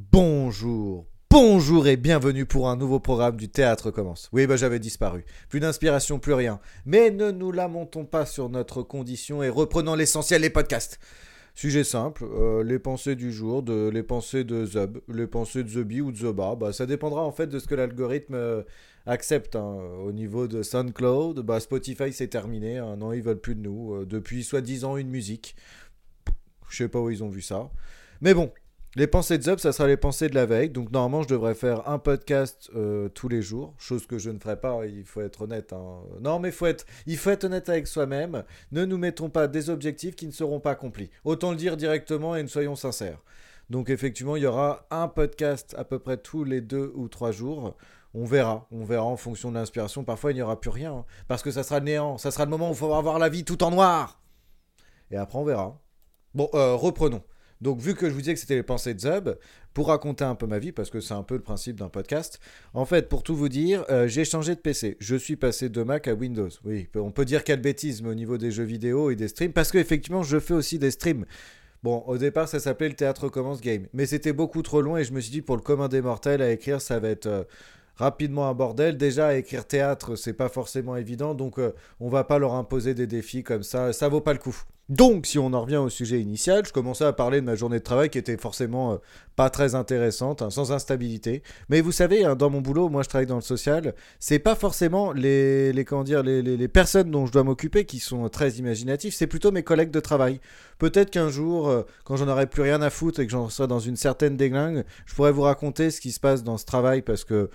Bonjour, bonjour et bienvenue pour un nouveau programme du Théâtre commence. Oui, bah j'avais disparu. Plus d'inspiration, plus rien. Mais ne nous lamentons pas sur notre condition et reprenons l'essentiel, les podcasts. Sujet simple, euh, les pensées du jour, de, les pensées de Zub, les pensées de Zubi ou de Zoba. Bah, ça dépendra en fait de ce que l'algorithme euh, accepte. hein. Au niveau de SoundCloud, bah, Spotify c'est terminé. hein. Non, ils veulent plus de nous. euh, depuis soi-disant une musique. Je sais pas où ils ont vu ça. Mais bon, les pensées de Zub, ça sera les pensées de la veille. Donc normalement, je devrais faire un podcast euh, tous les jours, chose que je ne ferai pas. Il faut être honnête. hein. Non, mais faut être, il faut être honnête avec soi-même. Ne nous mettons pas des objectifs qui ne seront pas accomplis. Autant le dire directement et ne soyons sincères. Donc effectivement, il y aura un podcast à peu près tous les deux ou trois jours. On verra, on verra en fonction de l'inspiration. Parfois, il n'y aura plus rien, hein, parce que ça sera le néant. Ça sera le moment où il faudra voir la vie tout en noir. Et après, on verra. Bon, euh, reprenons. Donc, vu que je vous disais que c'était les pensées de Zub, pour raconter un peu ma vie, parce que c'est un peu le principe d'un podcast, en fait, pour tout vous dire, euh, j'ai changé de PC. Je suis passé de Mac à Windows. Oui, on peut dire quelle bêtise, au niveau des jeux vidéo et des streams, parce qu'effectivement, je fais aussi des streams. Bon, au départ, ça s'appelait le Théâtre Commence Game, mais c'était beaucoup trop long et je me suis dit, pour le commun des mortels, à écrire, ça va être euh, rapidement un bordel. Déjà, écrire théâtre, c'est pas forcément évident, donc euh, on va pas leur imposer des défis comme ça, ça vaut pas le coup. Donc, si on en revient au sujet initial, je commençais à parler de ma journée de travail qui était forcément euh, pas très intéressante, hein, sans instabilité. Mais vous savez, hein, dans mon boulot, moi je travaille dans le social, c'est pas forcément les, les, les, personnes dont je dois m'occuper qui sont très imaginatifs, c'est plutôt mes collègues de travail. Peut-être qu'un jour, euh, quand j'en aurai plus rien à foutre et que j'en serai dans une certaine déglingue, je pourrais vous raconter ce qui se passe dans ce travail parce que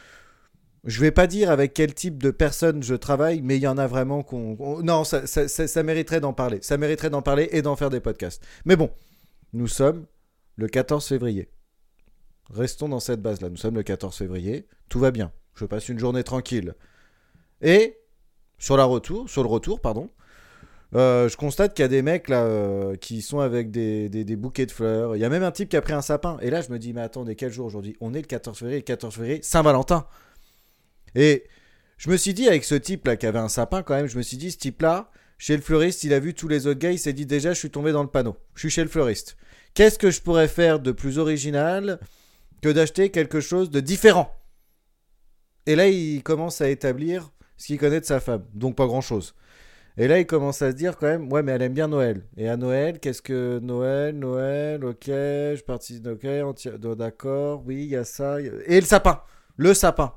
je vais pas dire avec quel type de personne je travaille, mais il y en a vraiment qu'on. Non, ça, mériterait d'en parler. Ça mériterait d'en parler et d'en faire des podcasts. Mais bon, nous sommes le 14 février. Restons dans cette base-là. Nous sommes le 14 février. Tout va bien. Je passe une journée tranquille. Et sur la retour, sur le retour, pardon, euh, je constate qu'il y a des mecs là euh, qui sont avec des, des- des bouquets de fleurs. Il y a même un type qui a pris un sapin. Et là, je me dis, mais attendez, quel jour aujourd'hui? On est le 14 février. Le 14 février, Saint-Valentin. Et je me suis dit, avec ce type là qui avait un sapin quand même, je me suis dit, ce type là, chez le fleuriste, il a vu tous les autres gars, il s'est dit déjà, je suis tombé dans le panneau. Je suis chez le fleuriste. Qu'est-ce que je pourrais faire de plus original que d'acheter quelque chose de différent? Et là, il commence à établir ce qu'il connaît de sa femme. Donc pas grand-chose. Et là, il commence à se dire quand même, ouais, mais elle aime bien Noël. Et à Noël, qu'est-ce que Noël, Noël, ok, je participe, ok, tient- d'accord, oui, il y a ça. Et le sapin, le sapin.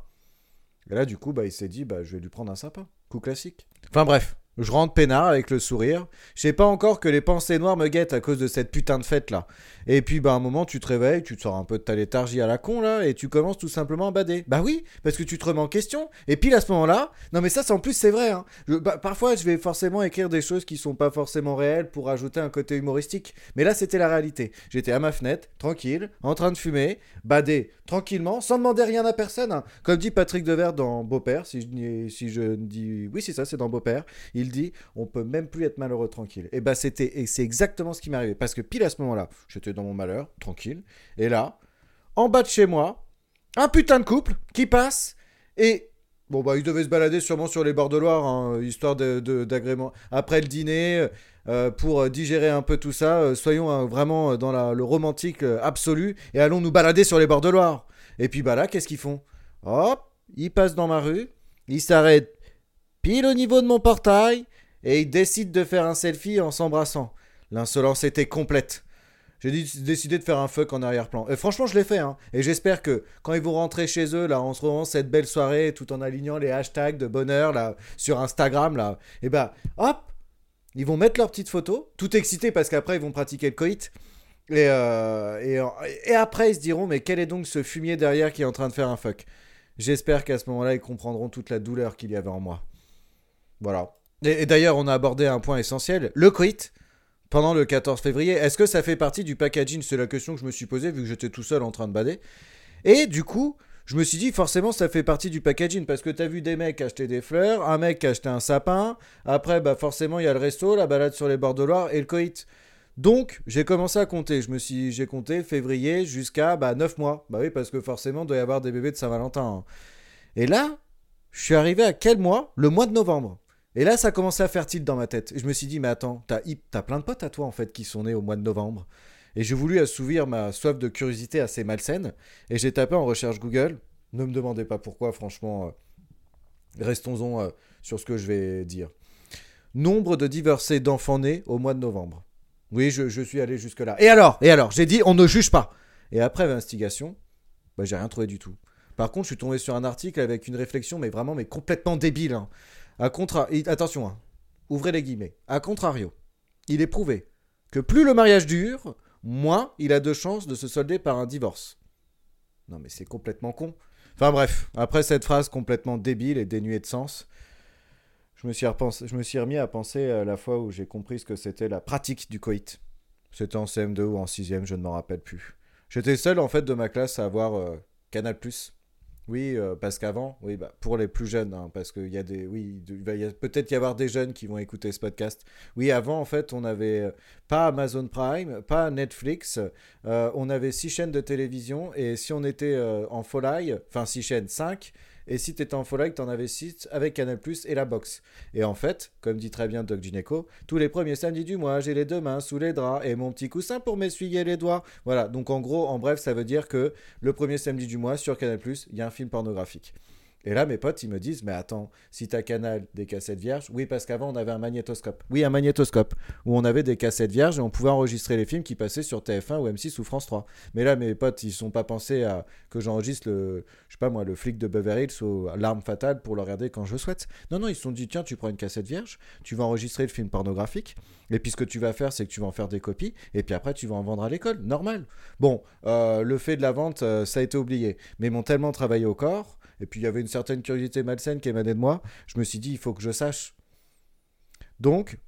Et là, du coup, bah, il s'est dit, bah, je vais lui prendre un sapin. Coup classique. Enfin bref, je rentre peinard avec le sourire. Je sais pas encore que les pensées noires me guettent à cause de cette putain de fête là. Et puis, bah, un moment, tu te réveilles, tu te sors un peu de ta léthargie à la con là, et tu commences tout simplement à bader. Bah oui, parce que tu te remets en question. Et puis, à ce moment-là, non mais ça, c'est en plus, c'est vrai. Hein. Bah, parfois, je vais forcément écrire des choses qui sont pas forcément réelles pour ajouter un côté humoristique. Mais là, c'était la réalité. J'étais à ma fenêtre, tranquille, en train de fumer, bader tranquillement, sans demander rien à personne. hein. Comme dit Patrick Devers dans Beau-Père, si je, dis- si je dis. Oui, c'est ça, c'est dans Beau-Père. Il dit on peut même plus être malheureux tranquille. Et bah, c'était. Et c'est exactement ce qui m'est arrivé. Parce que pile à ce moment-là, j'étais dans mon malheur, tranquille. Et là, en bas de chez moi, un putain de couple qui passe et. Bon, bah, ils devaient se balader sûrement sur les bords de Loire, hein, histoire d'agrément. Après le dîner, euh, pour euh, digérer un peu tout ça, euh, soyons vraiment dans le romantique absolu et allons nous balader sur les bords de Loire. Et puis, bah là, qu'est-ce qu'ils font? Hop, ils passent dans ma rue, ils s'arrêtent pile au niveau de mon portail et ils décident de faire un selfie en s'embrassant. L'insolence était complète. J'ai décidé de faire un fuck en arrière-plan. Et franchement, je l'ai fait. Hein. Et j'espère que quand ils vont rentrer chez eux, là, en se retrouvant cette belle soirée, tout en alignant les hashtags de bonheur là, sur Instagram, là, et bah, hop, ils vont mettre leurs petites photos, tout excités parce qu'après, ils vont pratiquer le coït. Et, euh, et après, ils se diront, mais quel est donc ce fumier derrière qui est en train de faire un fuck? J'espère qu'à ce moment-là, ils comprendront toute la douleur qu'il y avait en moi. Voilà. Et, d'ailleurs, on a abordé un point essentiel, le coït pendant le 14 février. Est-ce que ça fait partie du packaging? C'est la question que je me suis posée vu que j'étais tout seul en train de bader. Et du coup, je me suis dit forcément ça fait partie du packaging parce que t'as vu des mecs acheter des fleurs, un mec acheter un sapin, après bah forcément il y a le resto, la balade sur les bords de Loire et le coït. Donc, j'ai commencé à compter. Je me suis, j'ai compté février jusqu'à bah, 9 mois. Bah oui, parce que forcément, il doit y avoir des bébés de Saint-Valentin. hein. Et là, je suis arrivé à quel mois? Le mois de novembre. Et là, ça a commencé à faire tilt dans ma tête. Je me suis dit, mais attends, t'as, plein de potes à toi, en fait, qui sont nés au mois de novembre. Et j'ai voulu assouvir ma soif de curiosité assez malsaine. Et j'ai tapé en recherche Google. Ne me demandez pas pourquoi, franchement. euh, Restons-en euh, sur ce que je vais dire. Nombre de divorcés d'enfants nés au mois de novembre. Oui, je, suis allé jusque-là. Et alors? Et alors? J'ai dit, on ne juge pas. Et après investigation, bah, j'ai rien trouvé du tout. Par contre, je suis tombé sur un article avec une réflexion, mais vraiment, mais complètement débile. hein. Attention, hein. ouvrez les guillemets. A contrario, il est prouvé que plus le mariage dure, moins il a de chances de se solder par un divorce. Non, mais c'est complètement con. Enfin bref, après cette phrase complètement débile et dénuée de sens, je me suis, repensé- je me suis remis à penser à la fois où j'ai compris ce que c'était la pratique du coït. C'était en CM2 ou en 6ème, je ne m'en rappelle plus. J'étais seul en fait de ma classe à avoir euh, Canal+. Oui, euh, parce qu'avant, oui, bah, pour les plus jeunes, hein, parce qu'il y a des, oui, va peut-être y avoir des jeunes qui vont écouter ce podcast. Oui, avant, en fait, on n'avait euh, pas Amazon Prime, pas Netflix, euh, on avait six chaînes de télévision, et si on était en folie, enfin six chaînes, 5, et si tu étais en folie, tu en avais 6 avec Canal+, et la box. Et en fait, comme dit très bien Doc Gineco, tous les premiers samedis du mois, j'ai les deux mains sous les draps et mon petit coussin pour m'essuyer les doigts. Voilà, donc en gros, en bref, ça veut dire que le premier samedi du mois, sur Canal+, il y a un film pornographique. Et là, mes potes, ils me disent, mais attends, si t'as Canal des cassettes vierges, oui, parce qu'avant, on avait un magnétoscope. Oui, un magnétoscope, où on avait des cassettes vierges et on pouvait enregistrer les films qui passaient sur TF1 ou M6 ou France 3. Mais là, mes potes, ils sont pas pensés à que j'enregistre le, je sais pas moi, le flic de Beverly Hills ou l'arme fatale pour le regarder quand je souhaite. Non, non, ils se sont dit, tiens, tu prends une cassette vierge, tu vas enregistrer le film pornographique, et puis ce que tu vas faire, c'est que tu vas en faire des copies, et puis après, tu vas en vendre à l'école, normal. Bon, euh, le fait de la vente, euh, ça a été oublié, mais ils m'ont tellement travaillé au corps, et puis il y avait une certaine curiosité malsaine qui émanait de moi, je me suis dit, il faut que je sache. Donc,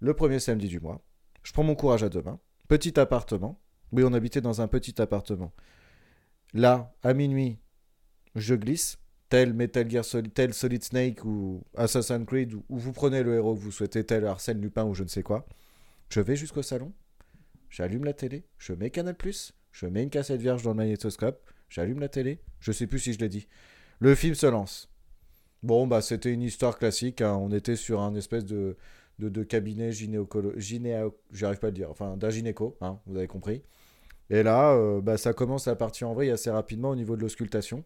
le premier samedi du mois, je prends mon courage à deux mains, petit appartement, oui, on habitait dans un petit appartement. Là, à minuit, je glisse, tel Metal Gear Solid, tel Solid Snake ou Assassin's Creed, où vous prenez le héros que vous souhaitez, tel Arsène Lupin ou je ne sais quoi. Je vais jusqu'au salon, j'allume la télé, je mets Canal+, je mets une cassette vierge dans le magnétoscope, j'allume la télé, je sais plus si je l'ai dit. Le film se lance. Bon, bah c'était une histoire classique, hein. on était sur un espèce de, de, cabinet gynéo... J'arrive pas à le dire, enfin d'un gynéco, hein, vous avez compris. Et là, euh, bah, ça commence à partir en vrille assez rapidement au niveau de l'auscultation.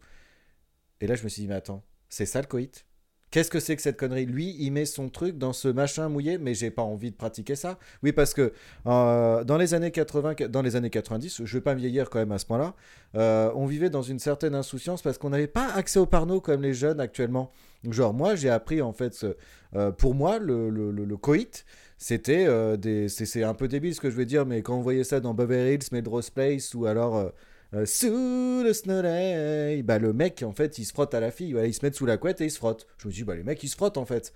Et là, je me suis dit, mais attends, c'est ça le coït? Qu'est-ce que c'est que cette connerie? Lui, il met son truc dans ce machin mouillé, mais j'ai pas envie de pratiquer ça. Oui, parce que euh, dans les années 80, dans les années 90, je vais pas me vieillir quand même à ce point-là, euh, on vivait dans une certaine insouciance parce qu'on n'avait pas accès au parno comme les jeunes actuellement. Genre, moi, j'ai appris en fait, euh, pour moi, le, le, coït, c'était c'est un peu débile ce que je veux dire, mais quand on voyait ça dans Beverly Hills, Melrose Place, ou alors. Euh, sous le soleil, bah le mec en fait il se frotte à la fille, voilà, il se met sous la couette et il se frotte. Je me dis bah les mecs ils se frottent en fait.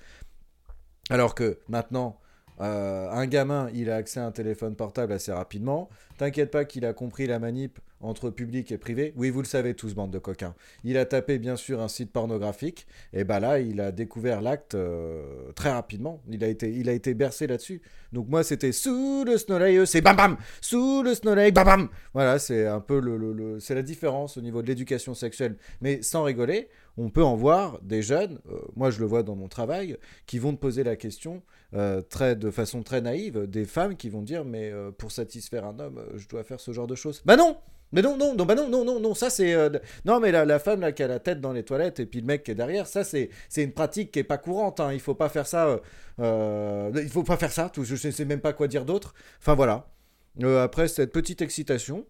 Alors que maintenant, euh, un gamin il a accès à un téléphone portable assez rapidement. T'inquiète pas qu'il a compris la manip entre public et privé. Oui, vous le savez tous, bande de coquins. Il a tapé bien sûr un site pornographique et bah là il a découvert l'acte euh, très rapidement. Il a été, il a été bercé là-dessus. Donc moi c'était sous le soleil, c'est bam bam, sous le soleil, bam bam. Voilà, c'est un peu le, le- c'est la différence au niveau de l'éducation sexuelle. Mais sans rigoler, on peut en voir des jeunes, euh, moi je le vois dans mon travail, qui vont te poser la question euh, très, de façon très naïve, des femmes qui vont dire mais pour satisfaire un homme, je dois faire ce genre de choses. Bah non mais non, non, non, bah non, non, non, non, ça c'est... euh, non, mais la, la femme là qui a la tête dans les toilettes et puis le mec qui est derrière, ça c'est une pratique qui est pas courante, hein. il faut pas faire ça... euh, euh, il faut pas faire ça, tout, je sais sais même pas quoi dire d'autre. Enfin voilà. Euh, après cette petite excitation,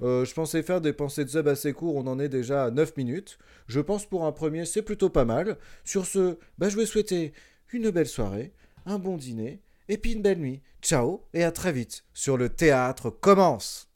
je pensais faire des pensées de sub assez courts, on en est déjà à 9 minutes. Je pense pour un premier, c'est plutôt pas mal. Sur ce, bah, je vais souhaiter une belle soirée, un bon dîner, et puis une belle nuit. Ciao, et à très vite sur le théâtre commence